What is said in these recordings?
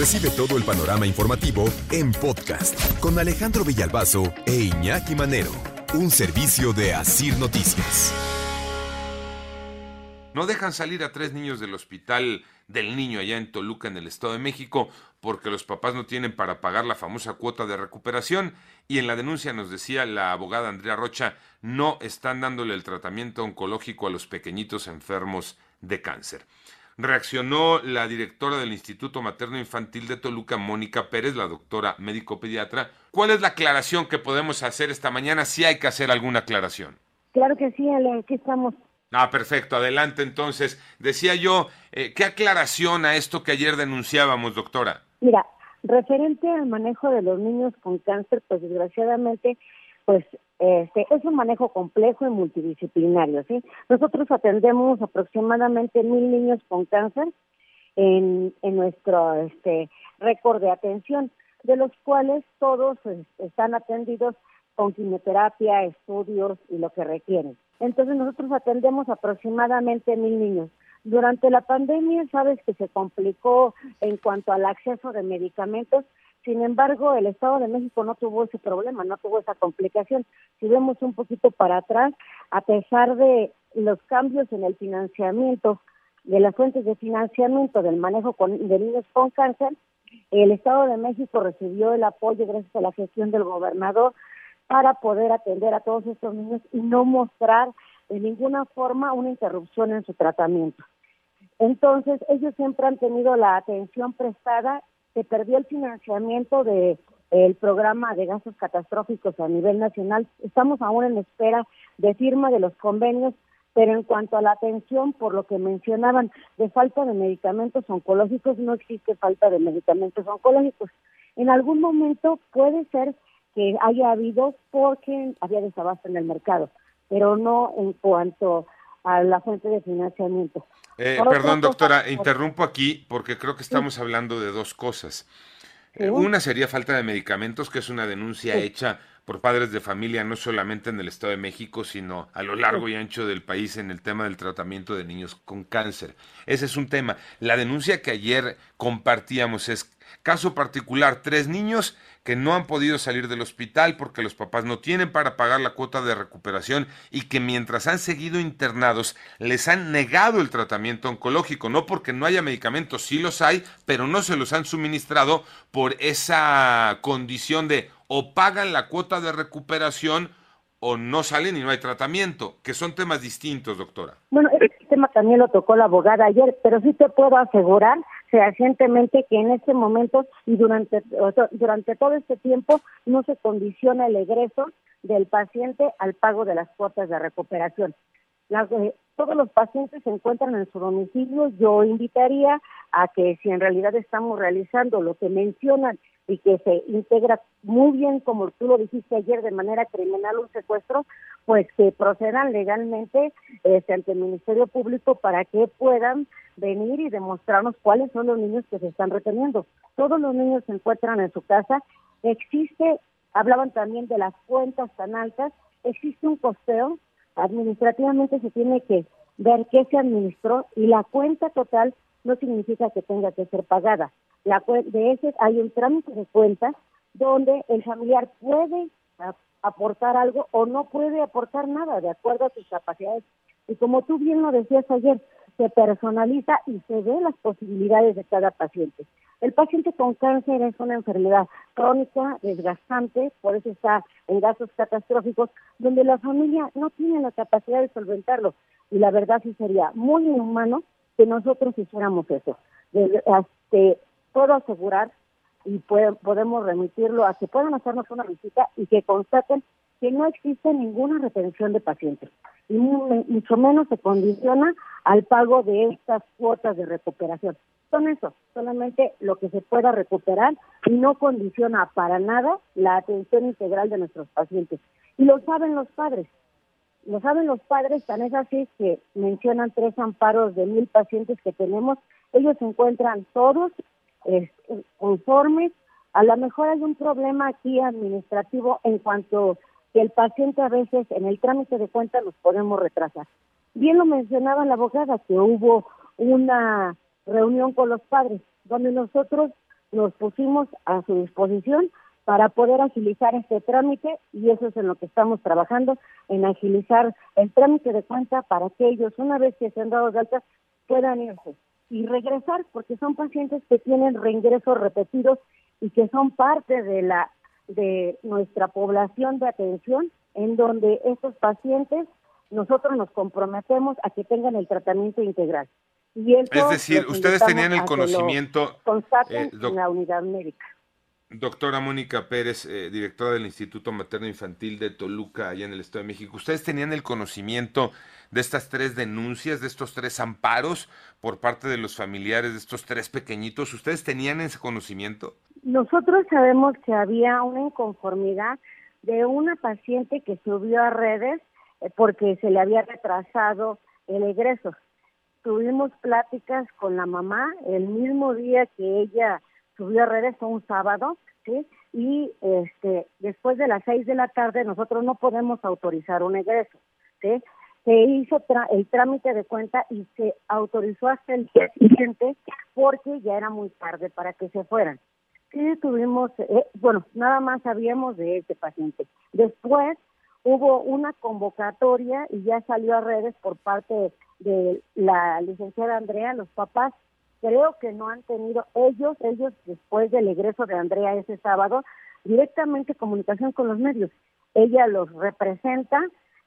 Recibe todo el panorama informativo en podcast con Alejandro Villalbazo e Iñaki Manero, un servicio de Asir Noticias. No dejan salir a tres niños del hospital del niño allá en Toluca, en el Estado de México, porque los papás no tienen para pagar la famosa cuota de recuperación. Y en la denuncia nos decía la abogada Andrea Rocha, no están dándole el tratamiento oncológico a los pequeñitos enfermos de cáncer. Reaccionó la directora del Instituto Materno Infantil de Toluca, Mónica Pérez, la doctora médico pediatra. ¿Cuál es la aclaración que podemos hacer esta mañana? Si hay que hacer alguna aclaración. Claro que sí, Ale, aquí estamos. Ah, perfecto, adelante entonces. Decía yo, eh, ¿qué aclaración a esto que ayer denunciábamos, doctora? Mira, referente al manejo de los niños con cáncer, pues desgraciadamente, pues este, es un manejo complejo y multidisciplinario, ¿sí? Nosotros atendemos aproximadamente mil niños con cáncer en, nuestro este, récord de atención, de los cuales todos están atendidos con quimioterapia, estudios y lo que requieren. Entonces nosotros atendemos aproximadamente mil niños. Durante la pandemia, sabes que se complicó en cuanto al acceso de medicamentos, sin embargo, el Estado de México no tuvo ese problema, no tuvo esa complicación. Si vemos un poquito para atrás, a pesar de los cambios en el financiamiento, de las fuentes de financiamiento del manejo de niños con cáncer, el Estado de México recibió el apoyo gracias a la gestión del gobernador para poder atender a todos estos niños y no mostrar de ninguna forma una interrupción en su tratamiento. Entonces, ellos siempre han tenido la atención prestada, se perdió el financiamiento de el programa de gastos catastróficos a nivel nacional. Estamos aún en espera de firma de los convenios, pero en cuanto a la atención, por lo que mencionaban de falta de medicamentos oncológicos, no existe falta de medicamentos oncológicos. En algún momento puede ser que haya habido porque había desabasto en el mercado, pero no en cuanto a la fuente de financiamiento. Eh, perdón, doctora, interrumpo aquí porque creo que estamos hablando de dos cosas. Eh, una sería falta de medicamentos, que es una denuncia hecha por padres de familia no solamente en el Estado de México, sino a lo largo y ancho del país en el tema del tratamiento de niños con cáncer. Ese es un tema. La denuncia que ayer compartíamos es caso particular, tres niños que no han podido salir del hospital porque los papás no tienen para pagar la cuota de recuperación y que mientras han seguido internados les han negado el tratamiento oncológico, no porque no haya medicamentos, sí los hay, pero no se los han suministrado por esa condición de o pagan la cuota de recuperación o no salen y no hay tratamiento, que son temas distintos, doctora. Bueno, este tema también lo tocó la abogada ayer, pero sí te puedo asegurar fehacientemente que en este momento y durante, durante todo este tiempo no se condiciona el egreso del paciente al pago de las cuotas de recuperación. Eh, todos los pacientes se encuentran en su domicilio. Yo invitaría a que si en realidad estamos realizando lo que mencionan y que se integra muy bien, como tú lo dijiste ayer, de manera criminal un secuestro, pues que procedan legalmente este, ante el Ministerio Público para que puedan venir y demostrarnos cuáles son los niños que se están reteniendo. Todos los niños se encuentran en su casa. Existe, hablaban también de las cuentas tan altas, existe un costeo, administrativamente se tiene que ver qué se administró y la cuenta total no significa que tenga que ser pagada. La, de ese hay un trámite de cuentas donde el familiar puede aportar algo o no puede aportar nada de acuerdo a sus capacidades. Y como tú bien lo decías ayer, se personaliza y se ve las posibilidades de cada paciente. El paciente con cáncer es una enfermedad crónica, desgastante, por eso está en gastos catastróficos, donde la familia no tiene la capacidad de solventarlo. Y la verdad sí sería muy inhumano que nosotros hiciéramos eso. este, puedo asegurar y podemos remitirlo a que puedan hacernos una visita y que constaten que no existe ninguna retención de pacientes y mucho menos se condiciona al pago de estas cuotas de recuperación. Son eso, solamente lo que se pueda recuperar y no condiciona para nada la atención integral de nuestros pacientes. Y lo saben los padres. Lo saben los padres, tan es así que mencionan tres amparos de mil pacientes que tenemos. Ellos se encuentran todos conformes. A lo mejor hay un problema aquí administrativo en cuanto que el paciente a veces en el trámite de cuentas los podemos retrasar. Bien lo mencionaba la abogada que hubo una reunión con los padres donde nosotros nos pusimos a su disposición para poder agilizar este trámite y eso es en lo que estamos trabajando, en agilizar el trámite de cuenta para que ellos, una vez que se han dado de alta, puedan irse y regresar, porque son pacientes que tienen reingresos repetidos y que son parte de la de nuestra población de atención, en donde estos pacientes nosotros nos comprometemos a que tengan el tratamiento integral. Y es decir, ustedes tenían el conocimiento eh, en la unidad médica. Doctora Mónica Pérez, eh, directora del Instituto Materno Infantil de Toluca, allá en el Estado de México, ¿ustedes tenían el conocimiento de estas tres denuncias, de estos tres amparos por parte de los familiares de estos tres pequeñitos? ¿Ustedes tenían ese conocimiento? Nosotros sabemos que había una inconformidad de una paciente que subió a redes eh, porque se le había retrasado el egreso. Tuvimos pláticas con la mamá el mismo día que ella subió a redes, fue un sábado, ¿sí? Y este, después de las seis de la tarde nosotros no podemos autorizar un egreso, ¿sí? Se hizo el trámite de cuenta y se autorizó hasta el día siguiente porque ya era muy tarde para que se fueran. Sí, tuvimos, eh, bueno, nada más sabíamos de este paciente. Después hubo una convocatoria y ya salió a redes por parte de la licenciada Andrea, los papás creo que no han tenido ellos, ellos después del egreso de Andrea ese sábado, directamente comunicación con los medios. Ella los representa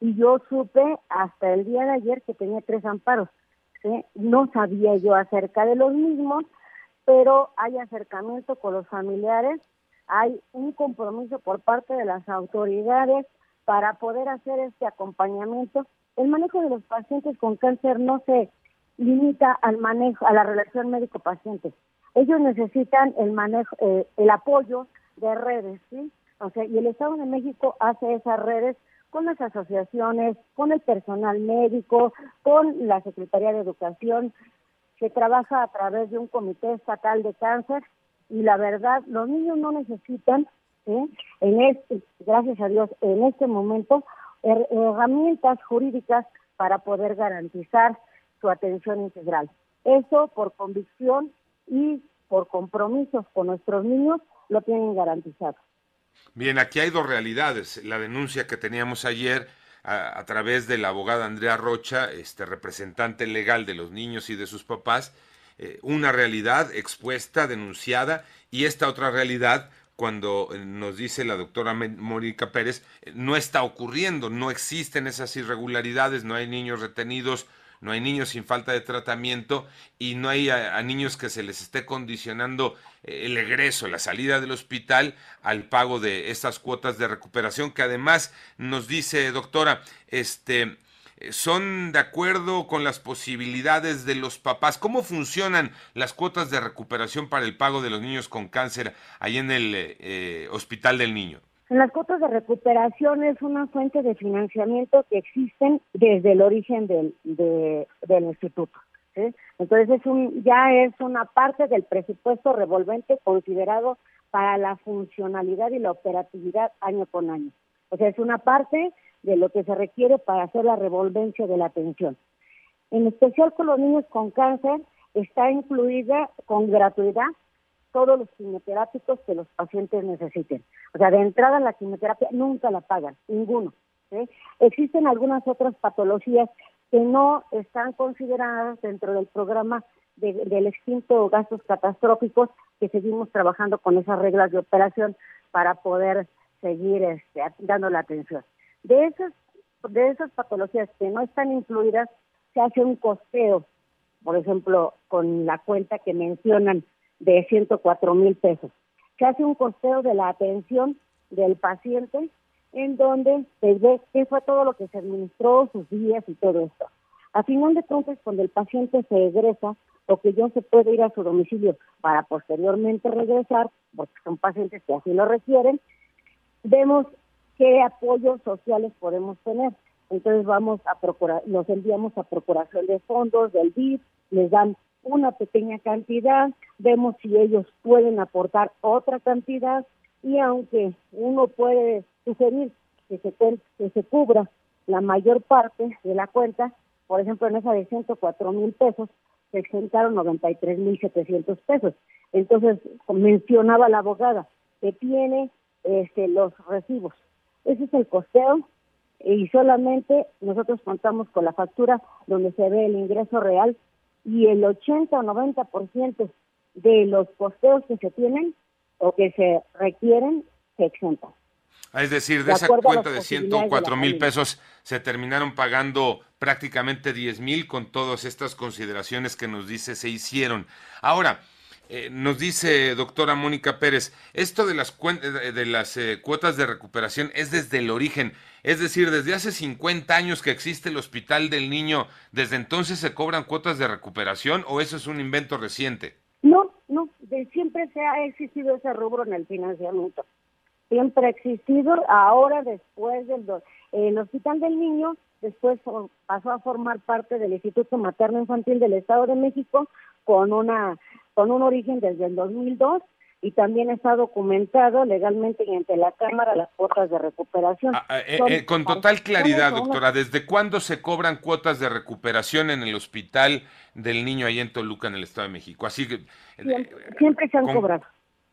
y yo supe hasta el día de ayer que tenía tres amparos. No sabía yo acerca de los mismos, pero hay acercamiento con los familiares, hay un compromiso por parte de las autoridades para poder hacer este acompañamiento. El manejo de los pacientes con cáncer no se limita al manejo, a la relación médico-paciente. Ellos necesitan el manejo, eh, el apoyo de redes, ¿sí? O sea, y el Estado de México hace esas redes con las asociaciones, con el personal médico, con la Secretaría de Educación, que trabaja a través de un comité estatal de cáncer y la verdad, los niños no necesitan, ¿sí? en este, gracias a Dios, en este momento, herramientas jurídicas para poder garantizar su atención integral. Eso por convicción y por compromisos con nuestros niños lo tienen garantizado. Bien, aquí hay dos realidades. La denuncia que teníamos ayer a, través de la abogada Andrea Rocha, este representante legal de los niños y de sus papás, eh, una realidad expuesta, denunciada, y esta otra realidad cuando eh, nos dice la doctora Mónica Pérez, eh, no está ocurriendo, no existen esas irregularidades, no hay niños retenidos, no hay niños sin falta de tratamiento y no hay a, niños que se les esté condicionando eh, el egreso, la salida del hospital al pago de estas cuotas de recuperación que además nos dice doctora, este son de acuerdo con las posibilidades de los papás. ¿Cómo funcionan las cuotas de recuperación para el pago de los niños con cáncer ahí en el eh, Hospital del Niño? Las cuotas de recuperación es una fuente de financiamiento que existen desde el origen del, del instituto. Entonces es un, ya es una parte del presupuesto revolvente considerado para la funcionalidad y la operatividad año con año. O sea, es una parte de lo que se requiere para hacer la revolvencia de la atención. En especial con los niños con cáncer está incluida con gratuidad todos los quimioterápicos que los pacientes necesiten. O sea, de entrada la quimioterapia nunca la pagan, ninguno. Existen algunas otras patologías que no están consideradas dentro del programa del extinto gastos catastróficos que seguimos trabajando con esas reglas de operación para poder seguir este, dando la atención. De esas, de esas patologías que no están incluidas, se hace un costeo, por ejemplo, con la cuenta que mencionan de 104 mil pesos. Se hace un costeo de la atención del paciente en donde se ve qué fue todo lo que se administró, sus días y todo esto. A final de cuentas, cuando el paciente se egresa, o que ya se puede ir a su domicilio para posteriormente regresar, porque son pacientes que así lo requieren, vemos qué apoyos sociales podemos tener. Entonces vamos a procurar, los enviamos a procuración de fondos, del BID, les dan una pequeña cantidad, vemos si ellos pueden aportar otra cantidad y aunque uno puede sugerir que se, que se cubra la mayor parte de la cuenta, por ejemplo en esa de 104 mil pesos, se exentaron 93 mil 700 pesos. Entonces mencionaba la abogada que tiene este, los recibos. Ese es el costeo y solamente nosotros contamos con la factura donde se ve el ingreso real y el 80 o 90% de los costeos que se tienen o que se requieren se exentan. Ah, es decir, de, esa cuenta de 104 mil pesos se terminaron pagando prácticamente 10 mil con todas estas consideraciones que nos dice se hicieron. Ahora, eh, nos dice doctora Mónica Pérez, esto de las, de las eh, cuotas de recuperación es desde el origen, es decir, desde hace 50 años que existe el Hospital del Niño, ¿desde entonces se cobran cuotas de recuperación o eso es un invento reciente? No, no, de siempre se ha existido ese rubro en el financiamiento. Siempre ha existido, ahora después del el Hospital del Niño después pasó a formar parte del Instituto Materno Infantil del Estado de México con una con un origen desde el 2002 y también está documentado legalmente y ante la Cámara las cuotas de recuperación. Ah, eh, eh, con total claridad, doctora, ¿desde cuándo se cobran cuotas de recuperación en el Hospital del Niño ahí en Toluca, en el Estado de México? Así que eh, siempre, se han cobrado.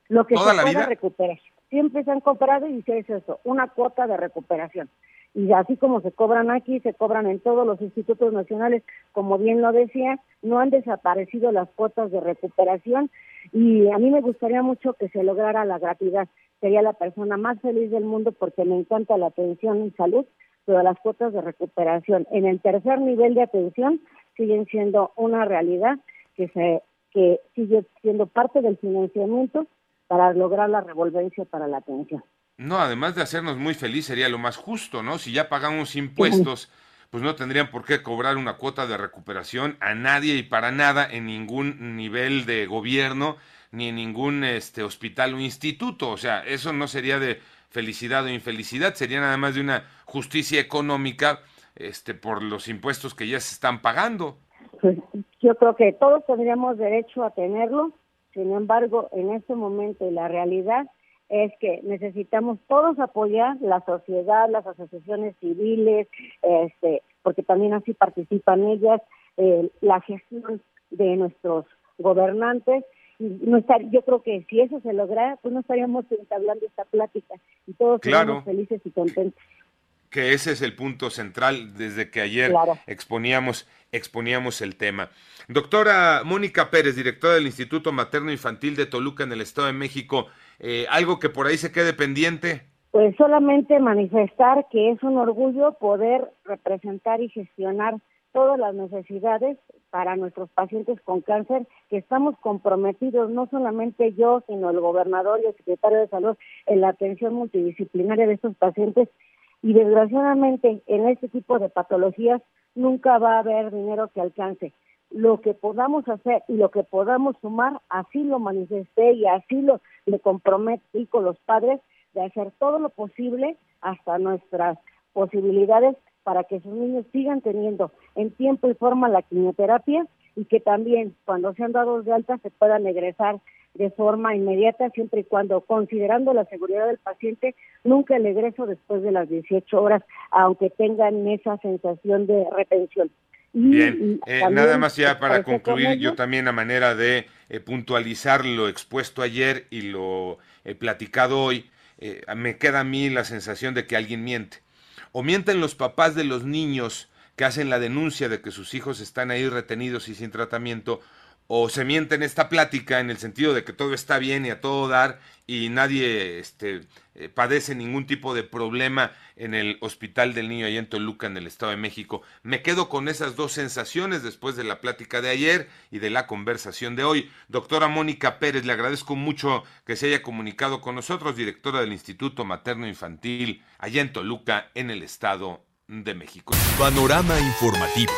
Lo que se pueda recuperar. Siempre se han cobrado y se es eso, una cuota de recuperación y así como se cobran aquí, se cobran en todos los institutos nacionales, como bien lo decía, no han desaparecido las cuotas de recuperación y a mí me gustaría mucho que se lograra la gratuidad. Sería la persona más feliz del mundo porque me encanta la atención en salud, pero las cuotas de recuperación en el tercer nivel de atención siguen siendo una realidad que se que sigue siendo parte del financiamiento para lograr la revolvencia para la atención. No, además de hacernos muy feliz sería lo más justo, ¿no? Si ya pagamos impuestos, pues no tendrían por qué cobrar una cuota de recuperación a nadie y para nada en ningún nivel de gobierno ni en ningún este hospital o instituto, o sea, eso no sería de felicidad o infelicidad, sería nada más de una justicia económica este por los impuestos que ya se están pagando. Pues yo creo que todos tendríamos derecho a tenerlo, sin embargo, en este momento la realidad es que necesitamos todos apoyar la sociedad, las asociaciones civiles, este, porque también así participan ellas, eh, la gestión de nuestros gobernantes. Y no estar, yo creo que si eso se logra, pues no estaríamos entablando esta plática y todos claro. felices y contentos que ese es el punto central desde que ayer exponíamos, exponíamos el tema. Doctora Mónica Pérez, directora del Instituto Materno Infantil de Toluca en el Estado de México, eh, ¿algo que por ahí se quede pendiente? Pues solamente manifestar que es un orgullo poder representar y gestionar todas las necesidades para nuestros pacientes con cáncer, que estamos comprometidos, no solamente yo, sino el gobernador y el secretario de salud, en la atención multidisciplinaria de estos pacientes y desgraciadamente en este tipo de patologías nunca va a haber dinero que alcance. Lo que podamos hacer y lo que podamos sumar, así lo manifesté y así lo le comprometí con los padres de hacer todo lo posible hasta nuestras posibilidades para que sus niños sigan teniendo en tiempo y forma la quimioterapia y que también cuando sean dados de alta se puedan egresar de forma inmediata, siempre y cuando, considerando la seguridad del paciente, nunca el egreso después de las 18 horas, aunque tengan esa sensación de retención. Bien, eh, nada más ya para concluir, yo también a manera de eh, puntualizar lo expuesto ayer y lo he platicado hoy, eh, me queda a mí la sensación de que alguien miente. O mienten los papás de los niños que hacen la denuncia de que sus hijos están ahí retenidos y sin tratamiento, o se miente en esta plática en el sentido de que todo está bien y a todo dar y nadie este, eh, padece ningún tipo de problema en el Hospital del Niño allá en Toluca, en el Estado de México. Me quedo con esas dos sensaciones después de la plática de ayer y de la conversación de hoy. Doctora Mónica Pérez, le agradezco mucho que se haya comunicado con nosotros, directora del Instituto Materno Infantil allá en Toluca, en el Estado de México. Panorama informativo.